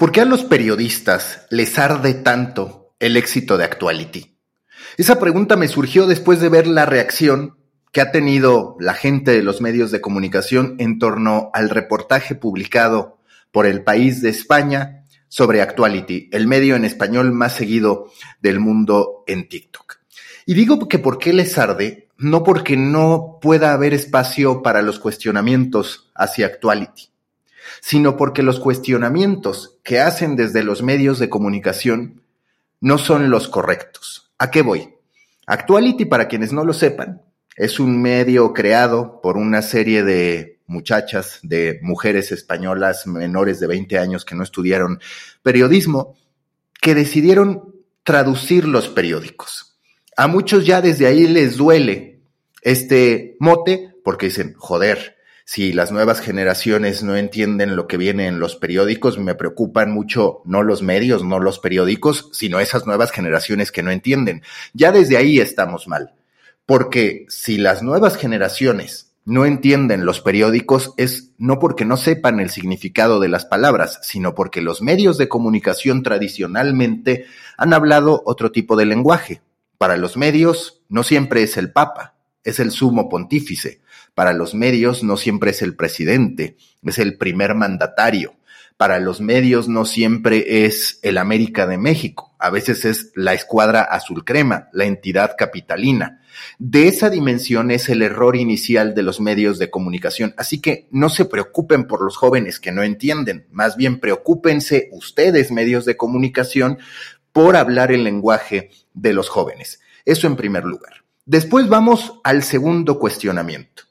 ¿Por qué a los periodistas les arde tanto el éxito de Actuality? Esa pregunta me surgió después de ver la reacción que ha tenido la gente de los medios de comunicación en torno al reportaje publicado por el país de España sobre Actuality, el medio en español más seguido del mundo en TikTok. Y digo que por qué les arde, no porque no pueda haber espacio para los cuestionamientos hacia Actuality sino porque los cuestionamientos que hacen desde los medios de comunicación no son los correctos. ¿A qué voy? Actuality, para quienes no lo sepan, es un medio creado por una serie de muchachas, de mujeres españolas menores de 20 años que no estudiaron periodismo, que decidieron traducir los periódicos. A muchos ya desde ahí les duele este mote porque dicen, joder, si las nuevas generaciones no entienden lo que viene en los periódicos, me preocupan mucho no los medios, no los periódicos, sino esas nuevas generaciones que no entienden. Ya desde ahí estamos mal, porque si las nuevas generaciones no entienden los periódicos es no porque no sepan el significado de las palabras, sino porque los medios de comunicación tradicionalmente han hablado otro tipo de lenguaje. Para los medios no siempre es el Papa, es el sumo pontífice. Para los medios no siempre es el presidente, es el primer mandatario. Para los medios no siempre es el América de México, a veces es la escuadra azul crema, la entidad capitalina. De esa dimensión es el error inicial de los medios de comunicación. Así que no se preocupen por los jóvenes que no entienden, más bien preocúpense ustedes, medios de comunicación, por hablar el lenguaje de los jóvenes. Eso en primer lugar. Después vamos al segundo cuestionamiento.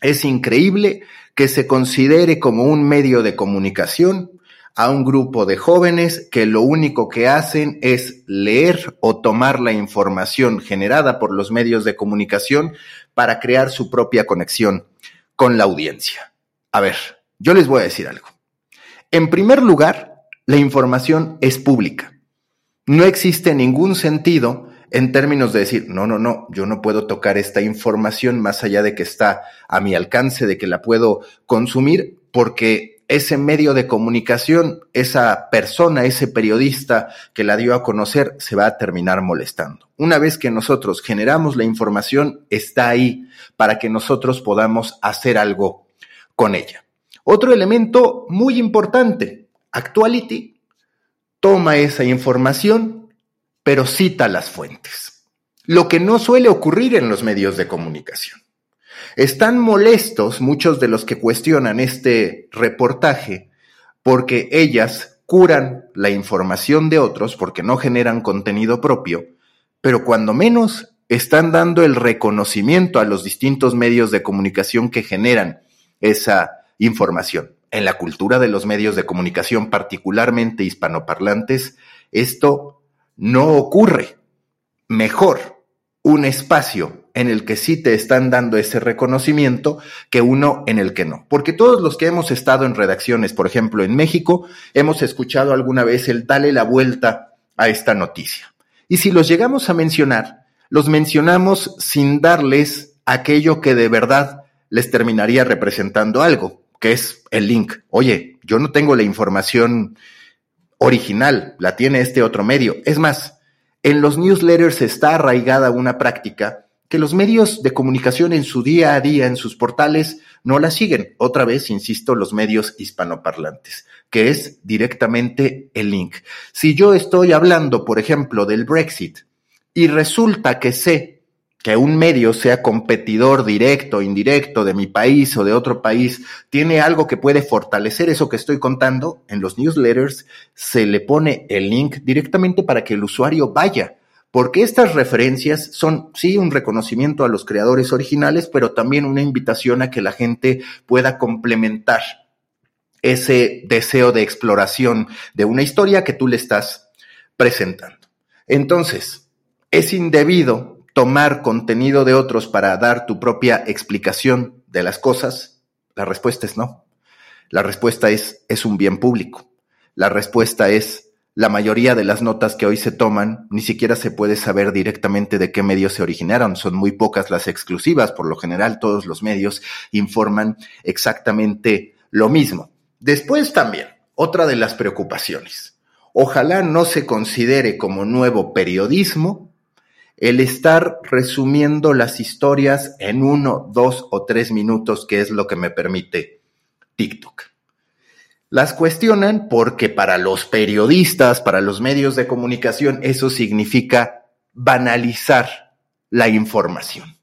Es increíble que se considere como un medio de comunicación a un grupo de jóvenes que lo único que hacen es leer o tomar la información generada por los medios de comunicación para crear su propia conexión con la audiencia. A ver, yo les voy a decir algo. En primer lugar, la información es pública. No existe ningún sentido en términos de decir, no, no, no, yo no puedo tocar esta información más allá de que está a mi alcance, de que la puedo consumir, porque ese medio de comunicación, esa persona, ese periodista que la dio a conocer, se va a terminar molestando. Una vez que nosotros generamos la información, está ahí para que nosotros podamos hacer algo con ella. Otro elemento muy importante, Actuality toma esa información pero cita las fuentes, lo que no suele ocurrir en los medios de comunicación. Están molestos muchos de los que cuestionan este reportaje porque ellas curan la información de otros porque no generan contenido propio, pero cuando menos están dando el reconocimiento a los distintos medios de comunicación que generan esa información. En la cultura de los medios de comunicación, particularmente hispanoparlantes, esto no ocurre. Mejor un espacio en el que sí te están dando ese reconocimiento que uno en el que no. Porque todos los que hemos estado en redacciones, por ejemplo, en México, hemos escuchado alguna vez el dale la vuelta a esta noticia. Y si los llegamos a mencionar, los mencionamos sin darles aquello que de verdad les terminaría representando algo, que es el link. Oye, yo no tengo la información original, la tiene este otro medio. Es más, en los newsletters está arraigada una práctica que los medios de comunicación en su día a día, en sus portales, no la siguen. Otra vez, insisto, los medios hispanoparlantes, que es directamente el link. Si yo estoy hablando, por ejemplo, del Brexit y resulta que sé que un medio sea competidor directo, indirecto de mi país o de otro país, tiene algo que puede fortalecer eso que estoy contando, en los newsletters se le pone el link directamente para que el usuario vaya. Porque estas referencias son, sí, un reconocimiento a los creadores originales, pero también una invitación a que la gente pueda complementar ese deseo de exploración de una historia que tú le estás presentando. Entonces, es indebido tomar contenido de otros para dar tu propia explicación de las cosas? La respuesta es no. La respuesta es es un bien público. La respuesta es la mayoría de las notas que hoy se toman ni siquiera se puede saber directamente de qué medios se originaron. Son muy pocas las exclusivas. Por lo general, todos los medios informan exactamente lo mismo. Después también, otra de las preocupaciones. Ojalá no se considere como nuevo periodismo el estar resumiendo las historias en uno, dos o tres minutos, que es lo que me permite TikTok. Las cuestionan porque para los periodistas, para los medios de comunicación, eso significa banalizar la información.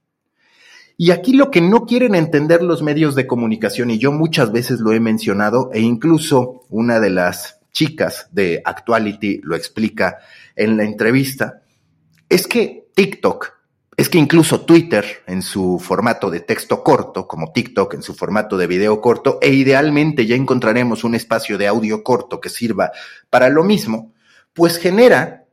Y aquí lo que no quieren entender los medios de comunicación, y yo muchas veces lo he mencionado, e incluso una de las chicas de Actuality lo explica en la entrevista, es que TikTok, es que incluso Twitter en su formato de texto corto, como TikTok en su formato de video corto, e idealmente ya encontraremos un espacio de audio corto que sirva para lo mismo, pues genera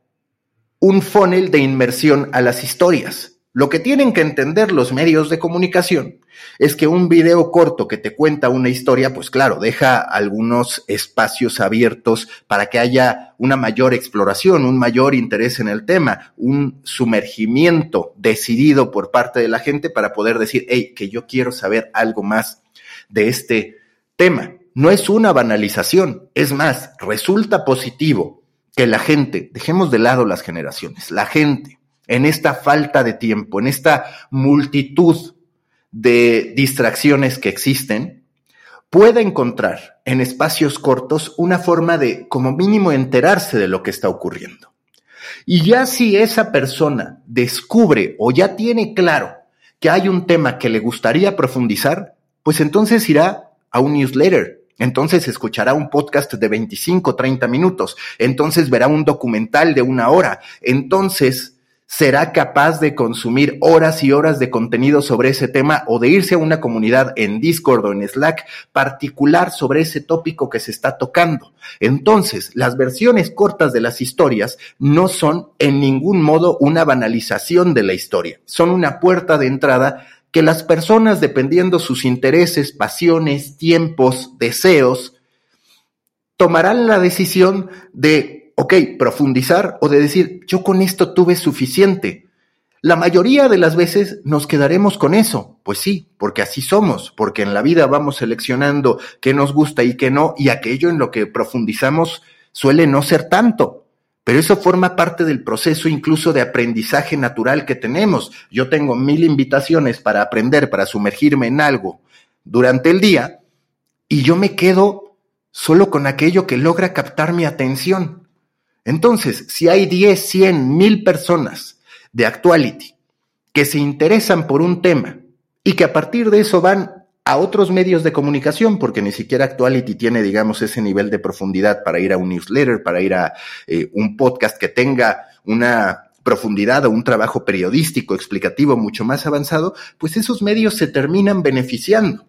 un funnel de inmersión a las historias. Lo que tienen que entender los medios de comunicación es que un video corto que te cuenta una historia, pues claro, deja algunos espacios abiertos para que haya una mayor exploración, un mayor interés en el tema, un sumergimiento decidido por parte de la gente para poder decir, hey, que yo quiero saber algo más de este tema. No es una banalización, es más, resulta positivo que la gente, dejemos de lado las generaciones, la gente en esta falta de tiempo, en esta multitud de distracciones que existen, pueda encontrar en espacios cortos una forma de, como mínimo, enterarse de lo que está ocurriendo. Y ya si esa persona descubre o ya tiene claro que hay un tema que le gustaría profundizar, pues entonces irá a un newsletter, entonces escuchará un podcast de 25, 30 minutos, entonces verá un documental de una hora, entonces será capaz de consumir horas y horas de contenido sobre ese tema o de irse a una comunidad en Discord o en Slack particular sobre ese tópico que se está tocando. Entonces, las versiones cortas de las historias no son en ningún modo una banalización de la historia, son una puerta de entrada que las personas, dependiendo sus intereses, pasiones, tiempos, deseos, tomarán la decisión de ok, profundizar o de decir, yo con esto tuve suficiente. La mayoría de las veces nos quedaremos con eso. Pues sí, porque así somos, porque en la vida vamos seleccionando qué nos gusta y qué no, y aquello en lo que profundizamos suele no ser tanto. Pero eso forma parte del proceso incluso de aprendizaje natural que tenemos. Yo tengo mil invitaciones para aprender, para sumergirme en algo durante el día, y yo me quedo solo con aquello que logra captar mi atención. Entonces, si hay 10, 100, 1000 personas de actuality que se interesan por un tema y que a partir de eso van a otros medios de comunicación, porque ni siquiera Actuality tiene, digamos, ese nivel de profundidad para ir a un newsletter, para ir a eh, un podcast que tenga una profundidad o un trabajo periodístico explicativo mucho más avanzado, pues esos medios se terminan beneficiando.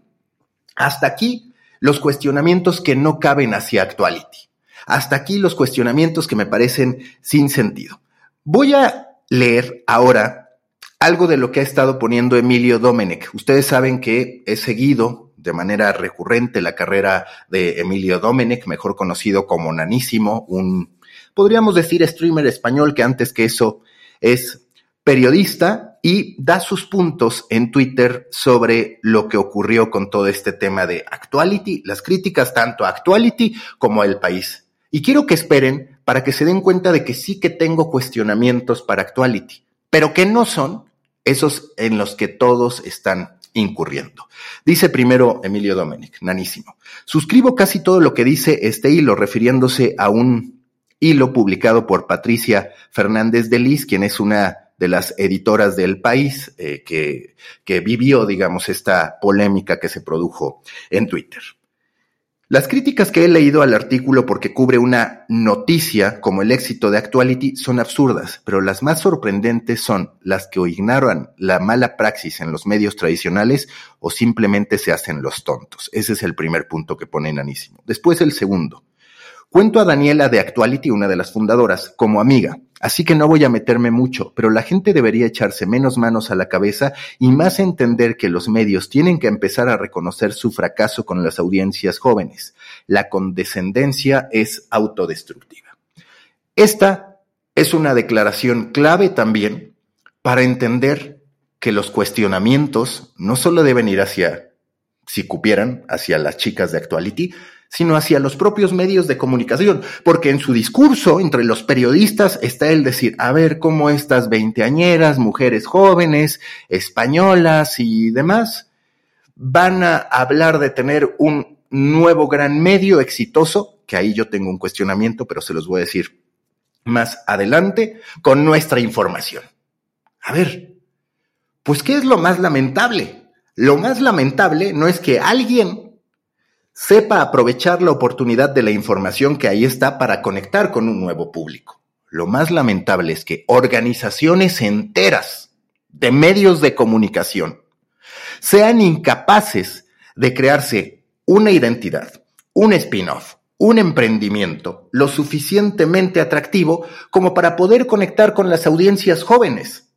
Hasta aquí los cuestionamientos que no caben hacia Actuality. Hasta aquí los cuestionamientos que me parecen sin sentido. Voy a leer ahora algo de lo que ha estado poniendo Emilio Domenech. Ustedes saben que he seguido de manera recurrente la carrera de Emilio Domenech, mejor conocido como Nanísimo, un, podríamos decir, streamer español que antes que eso es periodista y da sus puntos en Twitter sobre lo que ocurrió con todo este tema de Actuality, las críticas tanto a Actuality como al país. Y quiero que esperen para que se den cuenta de que sí que tengo cuestionamientos para Actuality, pero que no son esos en los que todos están incurriendo. Dice primero Emilio Domenic, nanísimo. Suscribo casi todo lo que dice este hilo, refiriéndose a un hilo publicado por Patricia Fernández de Lis, quien es una de las editoras del país eh, que, que vivió, digamos, esta polémica que se produjo en Twitter. Las críticas que he leído al artículo porque cubre una noticia como el éxito de Actuality son absurdas, pero las más sorprendentes son las que o ignoran la mala praxis en los medios tradicionales o simplemente se hacen los tontos. Ese es el primer punto que pone Nanísimo. Después el segundo. Cuento a Daniela de Actuality, una de las fundadoras, como amiga, así que no voy a meterme mucho, pero la gente debería echarse menos manos a la cabeza y más entender que los medios tienen que empezar a reconocer su fracaso con las audiencias jóvenes. La condescendencia es autodestructiva. Esta es una declaración clave también para entender que los cuestionamientos no solo deben ir hacia, si cupieran, hacia las chicas de Actuality, sino hacia los propios medios de comunicación, porque en su discurso entre los periodistas está el decir, a ver cómo estas veinteañeras, mujeres jóvenes, españolas y demás, van a hablar de tener un nuevo gran medio exitoso, que ahí yo tengo un cuestionamiento, pero se los voy a decir más adelante, con nuestra información. A ver, pues ¿qué es lo más lamentable? Lo más lamentable no es que alguien sepa aprovechar la oportunidad de la información que ahí está para conectar con un nuevo público. Lo más lamentable es que organizaciones enteras de medios de comunicación sean incapaces de crearse una identidad, un spin-off, un emprendimiento lo suficientemente atractivo como para poder conectar con las audiencias jóvenes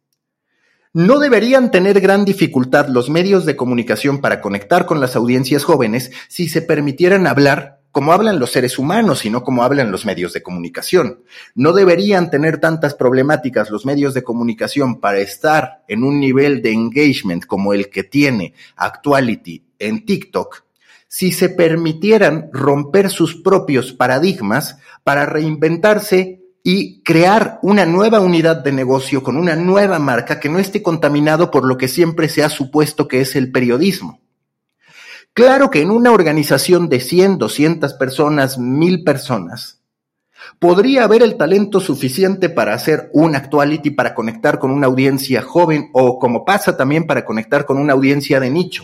no deberían tener gran dificultad los medios de comunicación para conectar con las audiencias jóvenes si se permitieran hablar como hablan los seres humanos y no como hablan los medios de comunicación. No deberían tener tantas problemáticas los medios de comunicación para estar en un nivel de engagement como el que tiene Actuality en TikTok si se permitieran romper sus propios paradigmas para reinventarse y crear una nueva unidad de negocio con una nueva marca que no esté contaminado por lo que siempre se ha supuesto que es el periodismo. Claro que en una organización de 100, 200 personas, 1000 personas, podría haber el talento suficiente para hacer un actuality, para conectar con una audiencia joven o como pasa también para conectar con una audiencia de nicho.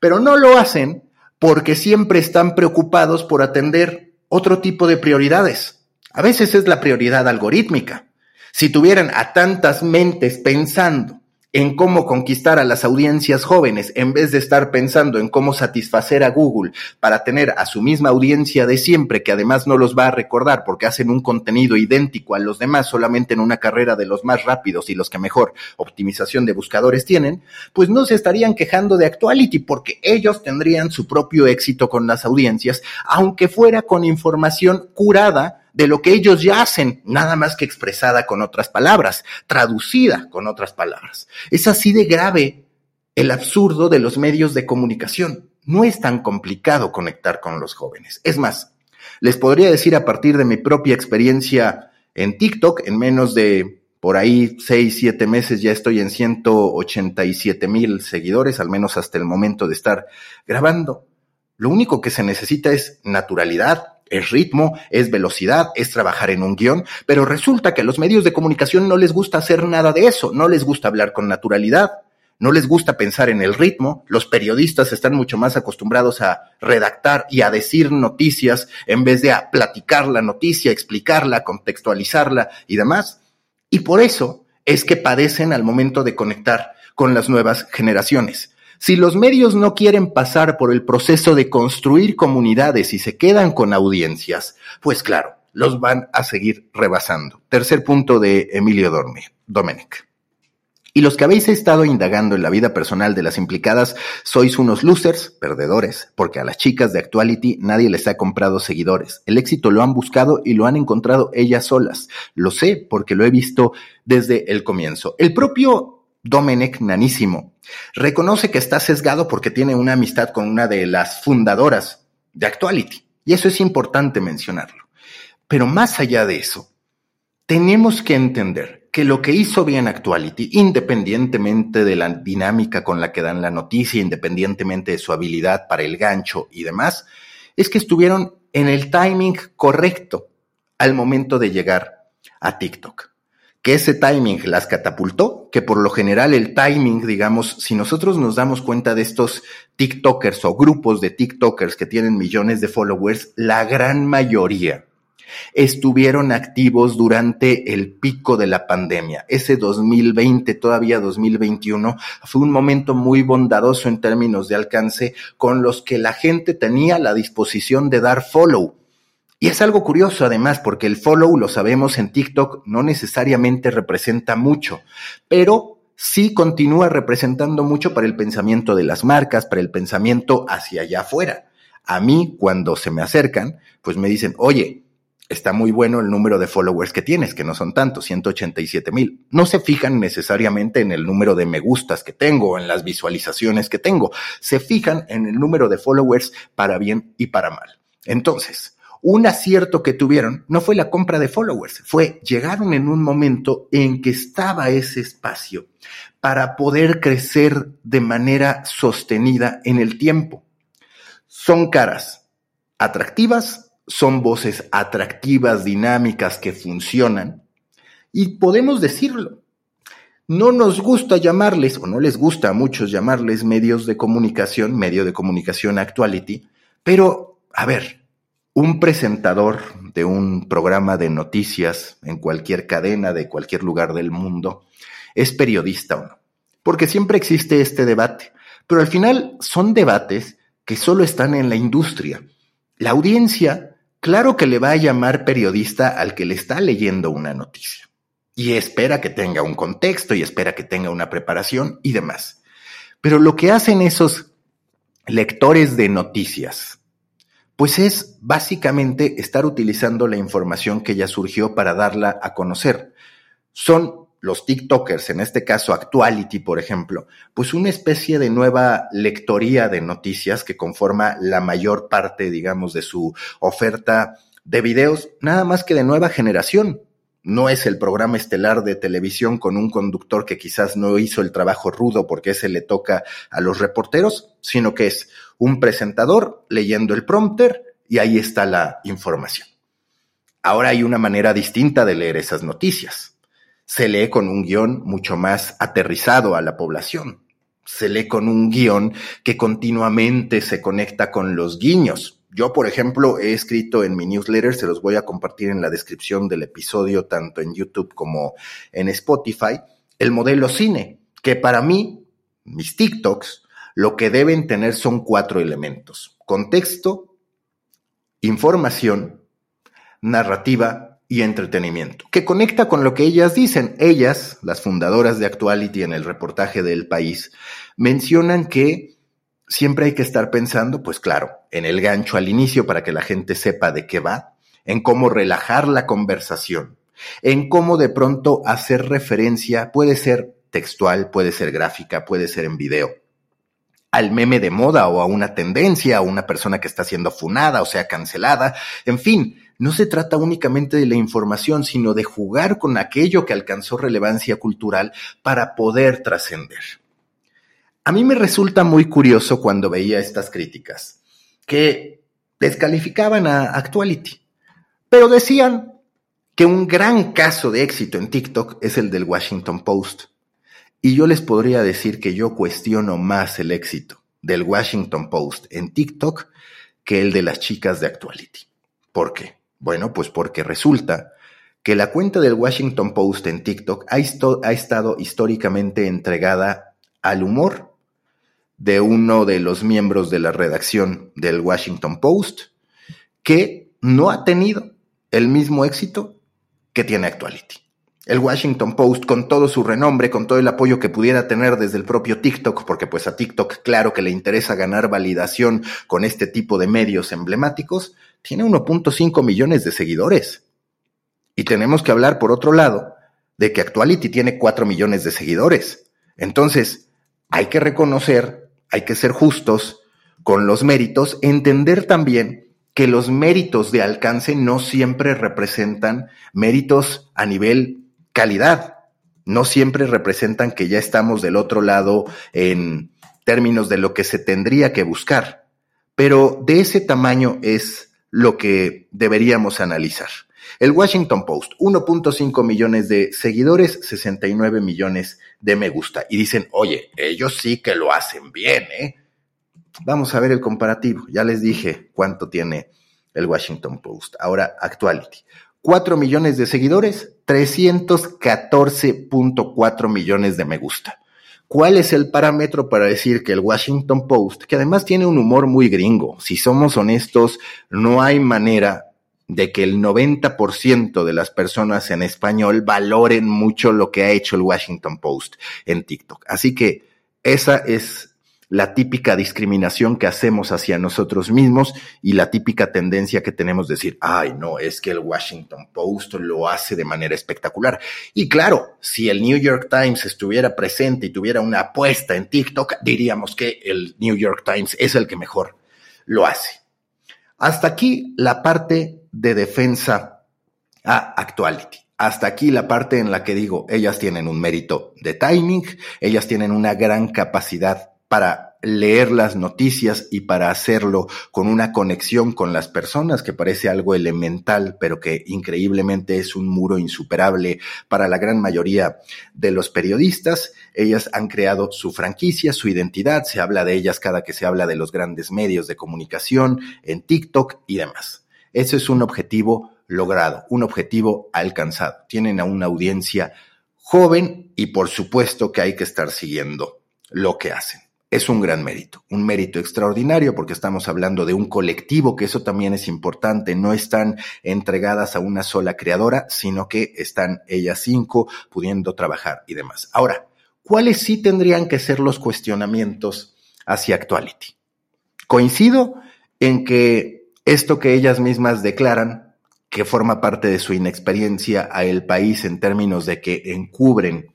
Pero no lo hacen porque siempre están preocupados por atender otro tipo de prioridades. A veces es la prioridad algorítmica. Si tuvieran a tantas mentes pensando en cómo conquistar a las audiencias jóvenes en vez de estar pensando en cómo satisfacer a Google para tener a su misma audiencia de siempre, que además no los va a recordar porque hacen un contenido idéntico a los demás solamente en una carrera de los más rápidos y los que mejor optimización de buscadores tienen, pues no se estarían quejando de Actuality porque ellos tendrían su propio éxito con las audiencias, aunque fuera con información curada de lo que ellos ya hacen, nada más que expresada con otras palabras, traducida con otras palabras. Es así de grave el absurdo de los medios de comunicación. No es tan complicado conectar con los jóvenes. Es más, les podría decir a partir de mi propia experiencia en TikTok, en menos de por ahí seis, siete meses ya estoy en 187 mil seguidores, al menos hasta el momento de estar grabando. Lo único que se necesita es naturalidad, es ritmo, es velocidad, es trabajar en un guion, pero resulta que a los medios de comunicación no les gusta hacer nada de eso, no les gusta hablar con naturalidad, no les gusta pensar en el ritmo, los periodistas están mucho más acostumbrados a redactar y a decir noticias en vez de a platicar la noticia, explicarla, contextualizarla y demás. Y por eso es que padecen al momento de conectar con las nuevas generaciones. Si los medios no quieren pasar por el proceso de construir comunidades y se quedan con audiencias, pues claro, los van a seguir rebasando. Tercer punto de Emilio Domenech. Y los que habéis estado indagando en la vida personal de las implicadas, sois unos losers, perdedores, porque a las chicas de Actuality nadie les ha comprado seguidores. El éxito lo han buscado y lo han encontrado ellas solas. Lo sé porque lo he visto desde el comienzo. El propio Domenech Nanísimo. Reconoce que está sesgado porque tiene una amistad con una de las fundadoras de Actuality. Y eso es importante mencionarlo. Pero más allá de eso, tenemos que entender que lo que hizo bien Actuality, independientemente de la dinámica con la que dan la noticia, independientemente de su habilidad para el gancho y demás, es que estuvieron en el timing correcto al momento de llegar a TikTok que ese timing las catapultó, que por lo general el timing, digamos, si nosotros nos damos cuenta de estos TikTokers o grupos de TikTokers que tienen millones de followers, la gran mayoría estuvieron activos durante el pico de la pandemia. Ese 2020, todavía 2021, fue un momento muy bondadoso en términos de alcance con los que la gente tenía la disposición de dar follow y es algo curioso además porque el follow, lo sabemos en TikTok, no necesariamente representa mucho, pero sí continúa representando mucho para el pensamiento de las marcas, para el pensamiento hacia allá afuera. A mí, cuando se me acercan, pues me dicen, oye, está muy bueno el número de followers que tienes, que no son tantos, 187 mil. No se fijan necesariamente en el número de me gustas que tengo, en las visualizaciones que tengo, se fijan en el número de followers para bien y para mal. Entonces, un acierto que tuvieron no fue la compra de followers, fue llegaron en un momento en que estaba ese espacio para poder crecer de manera sostenida en el tiempo. Son caras atractivas, son voces atractivas, dinámicas que funcionan y podemos decirlo. No nos gusta llamarles, o no les gusta a muchos llamarles medios de comunicación, medio de comunicación actuality, pero, a ver, un presentador de un programa de noticias en cualquier cadena de cualquier lugar del mundo es periodista o no. Porque siempre existe este debate, pero al final son debates que solo están en la industria. La audiencia, claro que le va a llamar periodista al que le está leyendo una noticia y espera que tenga un contexto y espera que tenga una preparación y demás. Pero lo que hacen esos lectores de noticias, pues es básicamente estar utilizando la información que ya surgió para darla a conocer. Son los TikTokers, en este caso Actuality, por ejemplo, pues una especie de nueva lectoría de noticias que conforma la mayor parte, digamos, de su oferta de videos, nada más que de nueva generación no es el programa estelar de televisión con un conductor que quizás no hizo el trabajo rudo porque ese le toca a los reporteros, sino que es un presentador leyendo el prompter y ahí está la información. Ahora hay una manera distinta de leer esas noticias. Se lee con un guion mucho más aterrizado a la población. Se lee con un guion que continuamente se conecta con los guiños, yo, por ejemplo, he escrito en mi newsletter, se los voy a compartir en la descripción del episodio, tanto en YouTube como en Spotify, el modelo cine, que para mí, mis TikToks, lo que deben tener son cuatro elementos. Contexto, información, narrativa y entretenimiento, que conecta con lo que ellas dicen. Ellas, las fundadoras de Actuality en el reportaje del país, mencionan que siempre hay que estar pensando, pues claro, en el gancho al inicio para que la gente sepa de qué va, en cómo relajar la conversación, en cómo de pronto hacer referencia, puede ser textual, puede ser gráfica, puede ser en video, al meme de moda o a una tendencia, a una persona que está siendo funada o sea cancelada, en fin, no se trata únicamente de la información, sino de jugar con aquello que alcanzó relevancia cultural para poder trascender. A mí me resulta muy curioso cuando veía estas críticas, que descalificaban a Actuality, pero decían que un gran caso de éxito en TikTok es el del Washington Post. Y yo les podría decir que yo cuestiono más el éxito del Washington Post en TikTok que el de las chicas de Actuality. ¿Por qué? Bueno, pues porque resulta que la cuenta del Washington Post en TikTok ha, ha estado históricamente entregada al humor de uno de los miembros de la redacción del Washington Post que no ha tenido el mismo éxito que tiene Actuality. El Washington Post, con todo su renombre, con todo el apoyo que pudiera tener desde el propio TikTok, porque pues a TikTok claro que le interesa ganar validación con este tipo de medios emblemáticos, tiene 1.5 millones de seguidores. Y tenemos que hablar, por otro lado, de que Actuality tiene 4 millones de seguidores. Entonces, hay que reconocer hay que ser justos con los méritos, entender también que los méritos de alcance no siempre representan méritos a nivel calidad, no siempre representan que ya estamos del otro lado en términos de lo que se tendría que buscar, pero de ese tamaño es lo que deberíamos analizar. El Washington Post, 1.5 millones de seguidores, 69 millones de me gusta. Y dicen, oye, ellos sí que lo hacen bien, ¿eh? Vamos a ver el comparativo. Ya les dije cuánto tiene el Washington Post. Ahora, Actuality. 4 millones de seguidores, 314.4 millones de me gusta. ¿Cuál es el parámetro para decir que el Washington Post, que además tiene un humor muy gringo, si somos honestos, no hay manera de que el 90% de las personas en español valoren mucho lo que ha hecho el Washington Post en TikTok. Así que esa es la típica discriminación que hacemos hacia nosotros mismos y la típica tendencia que tenemos de decir, ay, no, es que el Washington Post lo hace de manera espectacular. Y claro, si el New York Times estuviera presente y tuviera una apuesta en TikTok, diríamos que el New York Times es el que mejor lo hace. Hasta aquí la parte de defensa a Actuality. Hasta aquí la parte en la que digo, ellas tienen un mérito de timing, ellas tienen una gran capacidad para leer las noticias y para hacerlo con una conexión con las personas que parece algo elemental, pero que increíblemente es un muro insuperable para la gran mayoría de los periodistas. Ellas han creado su franquicia, su identidad, se habla de ellas cada que se habla de los grandes medios de comunicación, en TikTok y demás. Ese es un objetivo logrado, un objetivo alcanzado. Tienen a una audiencia joven y por supuesto que hay que estar siguiendo lo que hacen es un gran mérito, un mérito extraordinario porque estamos hablando de un colectivo, que eso también es importante, no están entregadas a una sola creadora, sino que están ellas cinco pudiendo trabajar y demás. Ahora, ¿cuáles sí tendrían que ser los cuestionamientos hacia Actuality? Coincido en que esto que ellas mismas declaran, que forma parte de su inexperiencia a el país en términos de que encubren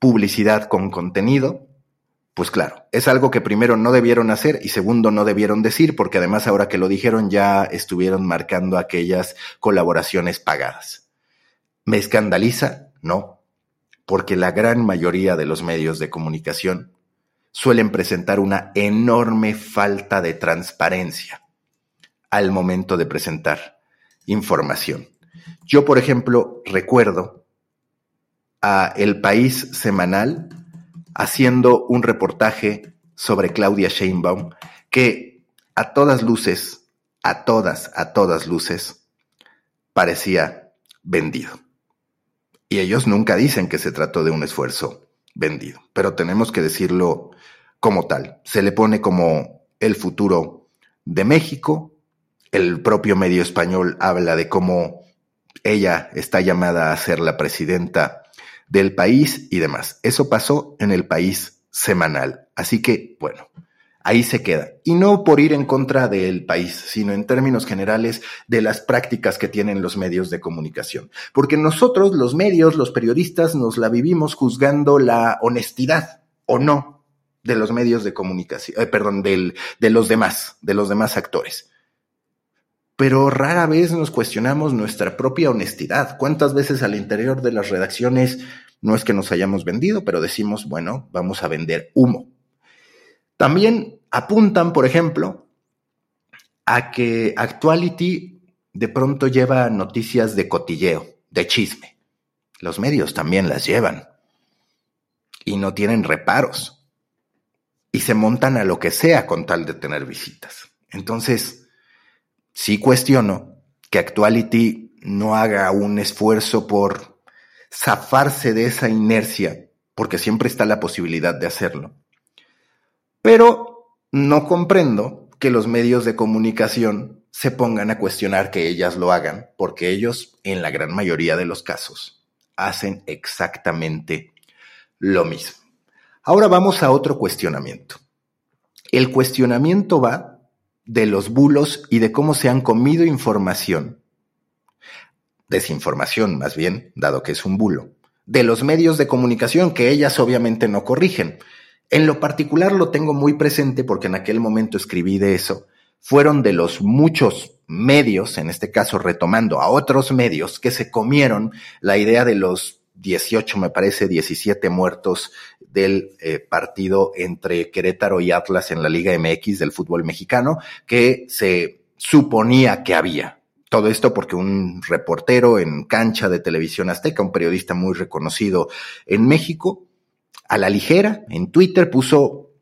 publicidad con contenido, pues claro, es algo que primero no debieron hacer y segundo no debieron decir, porque además ahora que lo dijeron ya estuvieron marcando aquellas colaboraciones pagadas. ¿Me escandaliza? No, porque la gran mayoría de los medios de comunicación suelen presentar una enorme falta de transparencia al momento de presentar información. Yo, por ejemplo, recuerdo a El País Semanal haciendo un reportaje sobre Claudia Sheinbaum que a todas luces, a todas, a todas luces, parecía vendido. Y ellos nunca dicen que se trató de un esfuerzo vendido, pero tenemos que decirlo como tal. Se le pone como el futuro de México. El propio medio español habla de cómo ella está llamada a ser la presidenta del país y demás. Eso pasó en el país semanal. Así que, bueno, ahí se queda. Y no por ir en contra del país, sino en términos generales de las prácticas que tienen los medios de comunicación. Porque nosotros, los medios, los periodistas, nos la vivimos juzgando la honestidad o no de los medios de comunicación, eh, perdón, de los demás, de los demás actores pero rara vez nos cuestionamos nuestra propia honestidad. ¿Cuántas veces al interior de las redacciones no es que nos hayamos vendido, pero decimos, bueno, vamos a vender humo? También apuntan, por ejemplo, a que Actuality de pronto lleva noticias de cotilleo, de chisme. Los medios también las llevan y no tienen reparos y se montan a lo que sea con tal de tener visitas. Entonces, sí cuestiono que Actuality no haga un esfuerzo por zafarse de esa inercia, porque siempre está la posibilidad de hacerlo. Pero no comprendo que los medios de comunicación se pongan a cuestionar que ellas lo hagan, porque ellos, en la gran mayoría de los casos, hacen exactamente lo mismo. Ahora vamos a otro cuestionamiento. El cuestionamiento va de los bulos y de cómo se han comido información, desinformación más bien, dado que es un bulo, de los medios de comunicación que ellas obviamente no corrigen. En lo particular lo tengo muy presente porque en aquel momento escribí de eso. Fueron de los muchos medios, en este caso retomando a otros medios, que se comieron la idea de los 18, me parece, 17 muertos del eh, partido entre Querétaro y Atlas en la Liga MX del fútbol mexicano, que se suponía que había. Todo esto porque un reportero en cancha de televisión azteca, un periodista muy reconocido en México, a la ligera, en Twitter puso,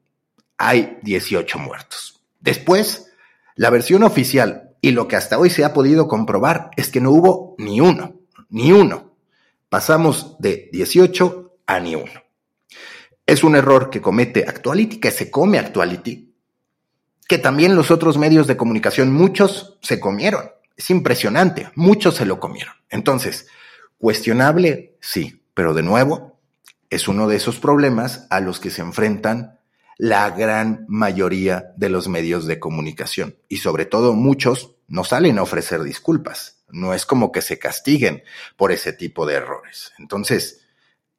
hay 18 muertos. Después, la versión oficial y lo que hasta hoy se ha podido comprobar es que no hubo ni uno, ni uno. Pasamos de 18 a ni uno. Es un error que comete Actuality, que se come Actuality, que también los otros medios de comunicación, muchos se comieron. Es impresionante, muchos se lo comieron. Entonces, cuestionable, sí, pero de nuevo, es uno de esos problemas a los que se enfrentan la gran mayoría de los medios de comunicación. Y sobre todo muchos no salen a ofrecer disculpas. No es como que se castiguen por ese tipo de errores. Entonces,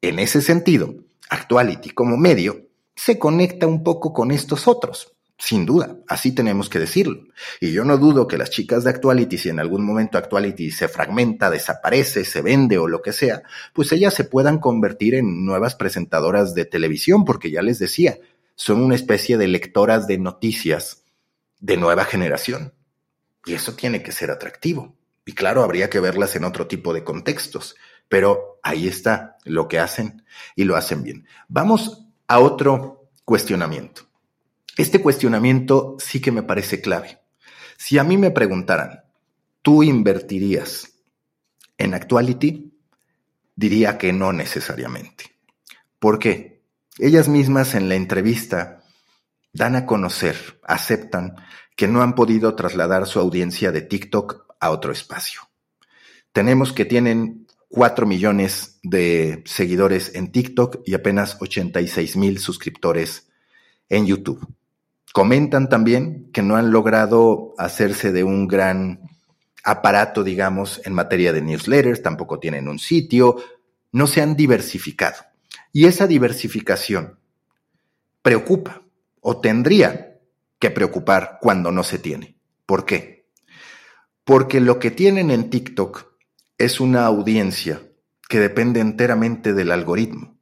en ese sentido, Actuality como medio se conecta un poco con estos otros. sin duda, así tenemos que decirlo. Y yo no dudo que las chicas de Actuality, si en algún momento Actuality se fragmenta, desaparece, se vende o lo que sea, pues ellas se puedan convertir en nuevas presentadoras de televisión, porque ya les decía, son una especie de lectoras de noticias de nueva generación. Y eso tiene que ser atractivo. Y claro, habría que verlas en otro tipo de contextos, pero ahí está lo que hacen y lo hacen bien. Vamos a otro cuestionamiento. Este cuestionamiento sí que me parece clave. Si a mí me preguntaran, ¿tú invertirías en Actuality? Diría que no necesariamente. ¿Por qué? Ellas mismas en la entrevista dan a conocer, aceptan que no han podido trasladar su audiencia de TikTok a otro espacio. Tenemos que tienen 4 millones de seguidores en TikTok y apenas 86 mil suscriptores en YouTube. Comentan también que no han logrado hacerse de un gran aparato, digamos, en materia de newsletters, tampoco tienen un sitio, no se han diversificado. Y esa diversificación preocupa o tendría que preocupar cuando no se tiene. ¿Por qué? Porque lo que tienen en TikTok es una audiencia que depende enteramente del algoritmo.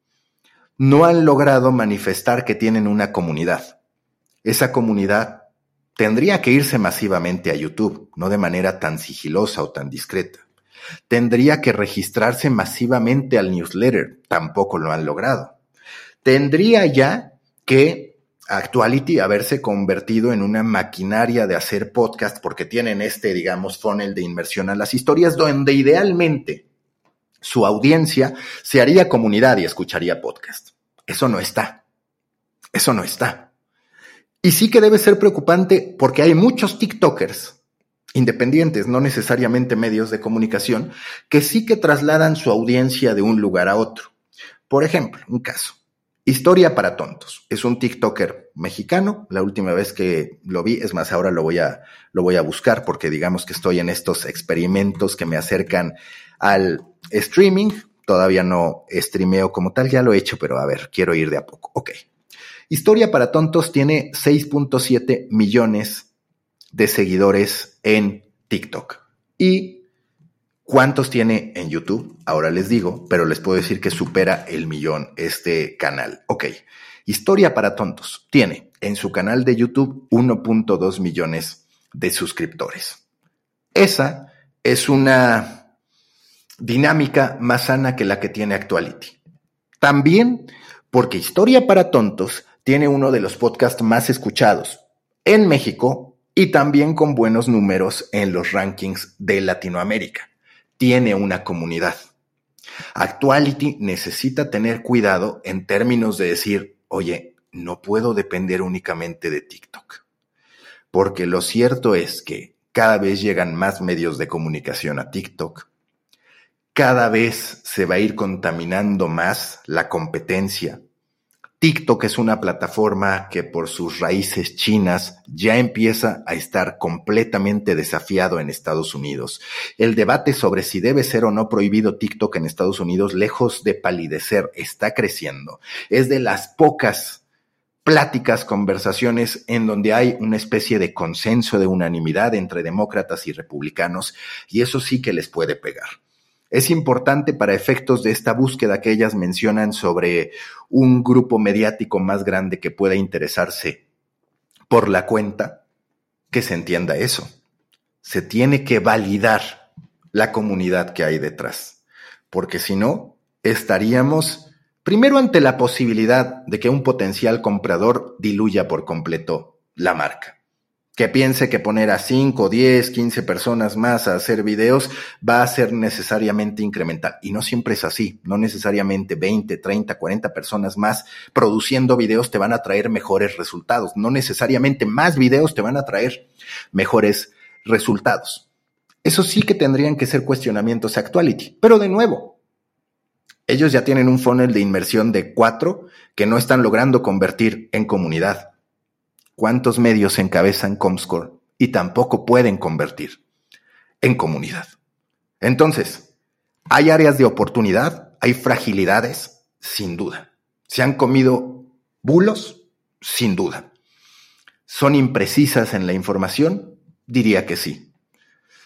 No han logrado manifestar que tienen una comunidad esa comunidad tendría que irse masivamente a YouTube, no de manera tan sigilosa o tan discreta. Tendría que registrarse masivamente al newsletter, tampoco lo han logrado. Tendría ya que Actuality haberse convertido en una maquinaria de hacer podcast porque tienen este, digamos, funnel de inmersión a las historias donde idealmente su audiencia se haría comunidad y escucharía podcast. Eso no está. Eso no está. Y sí que debe ser preocupante porque hay muchos TikTokers independientes, no necesariamente medios de comunicación, que sí que trasladan su audiencia de un lugar a otro. Por ejemplo, un caso. Historia para tontos. Es un TikToker mexicano. La última vez que lo vi, es más, ahora lo voy a, lo voy a buscar porque digamos que estoy en estos experimentos que me acercan al streaming. Todavía no streameo como tal, ya lo he hecho, pero a ver, quiero ir de a poco. Ok. Historia para Tontos tiene 6.7 millones de seguidores en TikTok. ¿Y cuántos tiene en YouTube? Ahora les digo, pero les puedo decir que supera el millón este canal. Ok, Historia para Tontos tiene en su canal de YouTube 1.2 millones de suscriptores. Esa es una dinámica más sana que la que tiene Actuality. También porque Historia para Tontos tiene uno de los podcasts más escuchados en México y también con buenos números en los rankings de Latinoamérica. Tiene una comunidad. Actuality necesita tener cuidado en términos de decir, oye, no puedo depender únicamente de TikTok. Porque lo cierto es que cada vez llegan más medios de comunicación a TikTok. Cada vez se va a ir contaminando más la competencia TikTok es una plataforma que por sus raíces chinas ya empieza a estar completamente desafiado en Estados Unidos. El debate sobre si debe ser o no prohibido TikTok en Estados Unidos, lejos de palidecer, está creciendo. Es de las pocas pláticas, conversaciones en donde hay una especie de consenso, de unanimidad entre demócratas y republicanos, y eso sí que les puede pegar. Es importante para efectos de esta búsqueda que ellas mencionan sobre un grupo mediático más grande que pueda interesarse por la cuenta, que se entienda eso. Se tiene que validar la comunidad que hay detrás, porque si no, estaríamos primero ante la posibilidad de que un potencial comprador diluya por completo la marca que piense que poner a 5, 10, 15 personas más a hacer videos va a ser necesariamente incremental. Y no siempre es así. No necesariamente 20, 30, 40 personas más produciendo videos te van a traer mejores resultados. No necesariamente más videos te van a traer mejores resultados. Eso sí que tendrían que ser cuestionamientos actuality. Pero de nuevo, ellos ya tienen un funnel de inversión de cuatro que no están logrando convertir en comunidad cuántos medios encabezan Comscore y tampoco pueden convertir en comunidad. Entonces, ¿hay áreas de oportunidad? ¿Hay fragilidades? Sin duda. ¿Se han comido bulos? Sin duda. ¿Son imprecisas en la información? Diría que sí.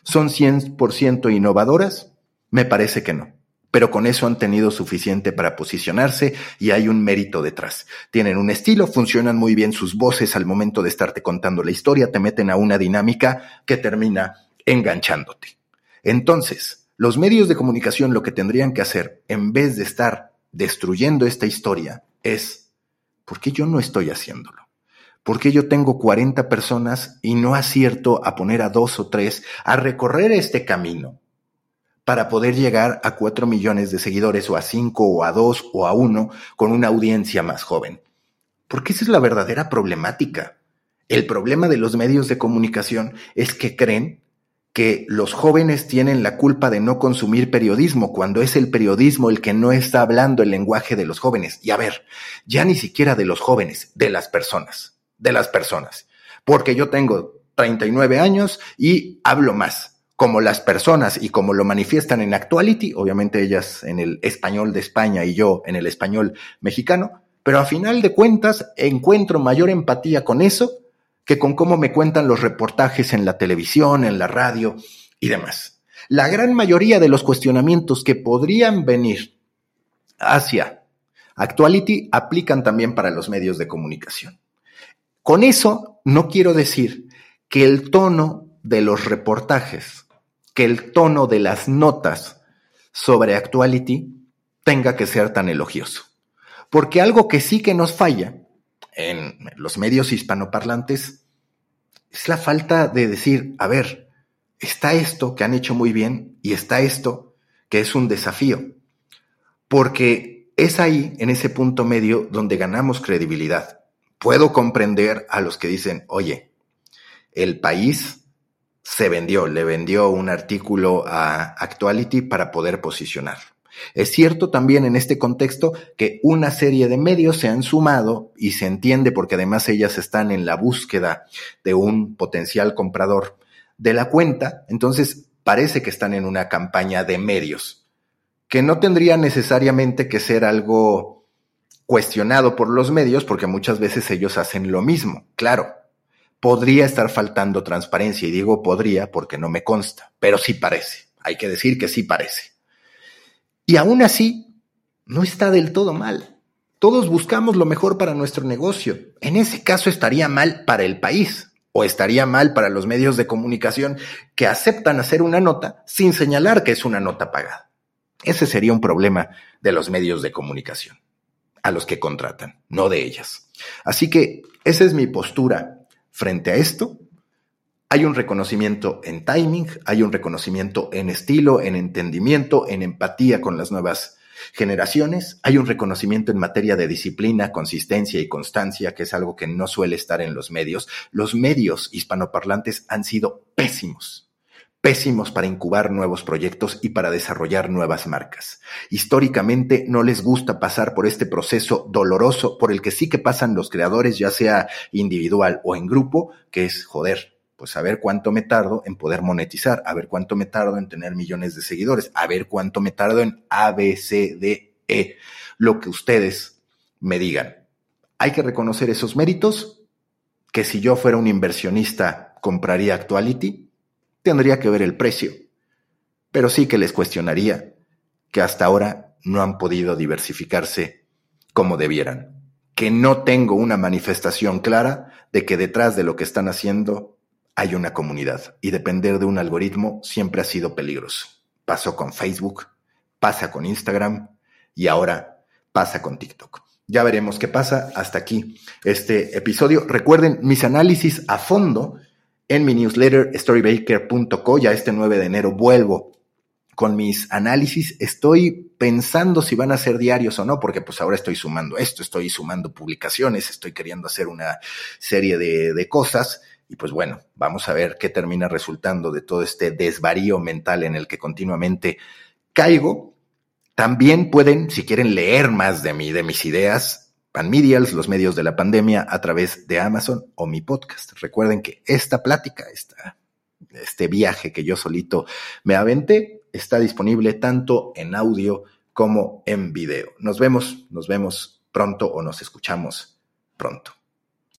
¿Son 100% innovadoras? Me parece que no. Pero con eso han tenido suficiente para posicionarse y hay un mérito detrás. Tienen un estilo, funcionan muy bien sus voces al momento de estarte contando la historia, te meten a una dinámica que termina enganchándote. Entonces, los medios de comunicación lo que tendrían que hacer, en vez de estar destruyendo esta historia, es, ¿por qué yo no estoy haciéndolo? ¿Por qué yo tengo 40 personas y no acierto a poner a dos o tres a recorrer este camino para poder llegar a 4 millones de seguidores o a 5 o a 2 o a 1 con una audiencia más joven? Porque esa es la verdadera problemática. El problema de los medios de comunicación es que creen que los jóvenes tienen la culpa de no consumir periodismo cuando es el periodismo el que no está hablando el lenguaje de los jóvenes. Y a ver, ya ni siquiera de los jóvenes, de las personas de las personas. Porque yo tengo 39 años y hablo más como las personas y como lo manifiestan en Actuality, obviamente ellas en el español de España y yo en el español mexicano, pero a final de cuentas encuentro mayor empatía con eso que con cómo me cuentan los reportajes en la televisión, en la radio y demás. La gran mayoría de los cuestionamientos que podrían venir hacia Actuality aplican también para los medios de comunicación. Con eso no quiero decir que el tono de los reportajes, que el tono de las notas sobre Actuality tenga que ser tan elogioso. Porque algo que sí que nos falla en los medios hispanoparlantes es la falta de decir, a ver, está esto que han hecho muy bien y está esto que es un desafío. Porque es ahí, en ese punto medio, donde ganamos credibilidad puedo comprender a los que dicen, oye, el país se vendió, le vendió un artículo a Actuality para poder posicionar. Es cierto también en este contexto que una serie de medios se han sumado y se entiende porque además ellas están en la búsqueda de un potencial comprador de la cuenta, entonces parece que están en una campaña de medios, que no tendría necesariamente que ser algo cuestionado por los medios porque muchas veces ellos hacen lo mismo. Claro, podría estar faltando transparencia y digo podría porque no me consta, pero sí parece. Hay que decir que sí parece. Y aún así, no está del todo mal. Todos buscamos lo mejor para nuestro negocio. En ese caso estaría mal para el país o estaría mal para los medios de comunicación que aceptan hacer una nota sin señalar que es una nota pagada. Ese sería un problema de los medios de comunicación a los que contratan, no de ellas. Así que esa es mi postura frente a esto. Hay un reconocimiento en timing, hay un reconocimiento en estilo, en entendimiento, en empatía con las nuevas generaciones, hay un reconocimiento en materia de disciplina, consistencia y constancia, que es algo que no suele estar en los medios. Los medios hispanoparlantes han sido pésimos pésimos para incubar nuevos proyectos y para desarrollar nuevas marcas. Históricamente no les gusta pasar por este proceso doloroso por el que sí que pasan los creadores, ya sea individual o en grupo, que es joder. Pues a ver cuánto me tardo en poder monetizar, a ver cuánto me tardo en tener millones de seguidores, a ver cuánto me tardo en A, B, C, D, E, lo que ustedes me digan. Hay que reconocer esos méritos, que si yo fuera un inversionista compraría Actuality, tendría que ver el precio, pero sí que les cuestionaría que hasta ahora no han podido diversificarse como debieran, que no tengo una manifestación clara de que detrás de lo que están haciendo hay una comunidad y depender de un algoritmo siempre ha sido peligroso. Pasó con Facebook, pasa con Instagram y ahora pasa con TikTok. Ya veremos qué pasa. Hasta aquí este episodio. Recuerden mis análisis a fondo en mi newsletter storybaker.co. Ya este 9 de enero vuelvo con mis análisis. Estoy pensando si van a ser diarios o no, porque pues ahora estoy sumando esto, estoy sumando publicaciones, estoy queriendo hacer una serie de, de cosas. Y pues bueno, vamos a ver qué termina resultando de todo este desvarío mental en el que continuamente caigo. También pueden, si quieren leer más de mí, de mis ideas, Medials, los medios de la pandemia, a través de Amazon o mi podcast. Recuerden que esta plática, esta, este viaje que yo solito me aventé, está disponible tanto en audio como en video. Nos vemos, nos vemos pronto o nos escuchamos pronto.